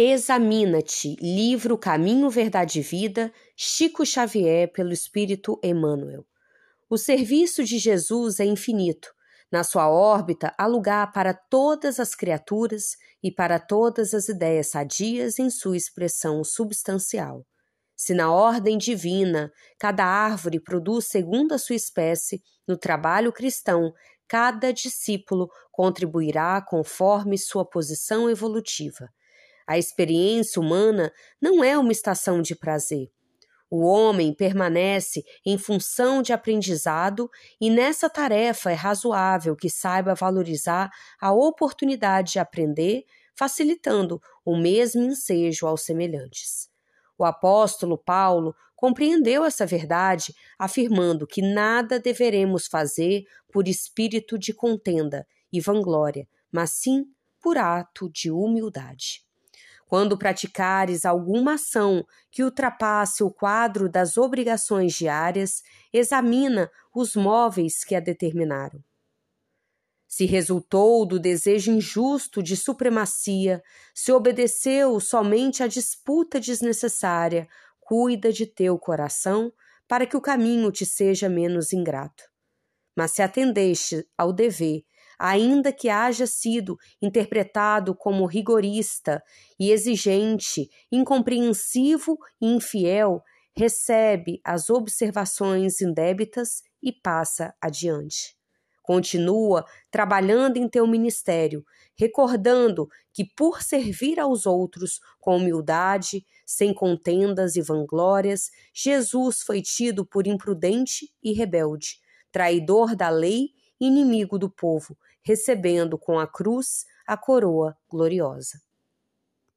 Examina-te, livro Caminho, Verdade e Vida, Chico Xavier, pelo Espírito Emmanuel. O serviço de Jesus é infinito. Na sua órbita há lugar para todas as criaturas e para todas as ideias sadias em sua expressão substancial. Se na ordem divina cada árvore produz segundo a sua espécie, no trabalho cristão, cada discípulo contribuirá conforme sua posição evolutiva. A experiência humana não é uma estação de prazer. O homem permanece em função de aprendizado e nessa tarefa é razoável que saiba valorizar a oportunidade de aprender, facilitando o mesmo ensejo aos semelhantes. O apóstolo Paulo compreendeu essa verdade, afirmando que nada deveremos fazer por espírito de contenda e vanglória, mas sim por ato de humildade. Quando praticares alguma ação que ultrapasse o quadro das obrigações diárias, examina os móveis que a determinaram. Se resultou do desejo injusto de supremacia, se obedeceu somente à disputa desnecessária, cuida de teu coração para que o caminho te seja menos ingrato. Mas se atendeste ao dever ainda que haja sido interpretado como rigorista e exigente, incompreensivo e infiel, recebe as observações indébitas e passa adiante. Continua trabalhando em teu ministério, recordando que por servir aos outros com humildade, sem contendas e vanglórias, Jesus foi tido por imprudente e rebelde, traidor da lei inimigo do povo, recebendo com a cruz a coroa gloriosa.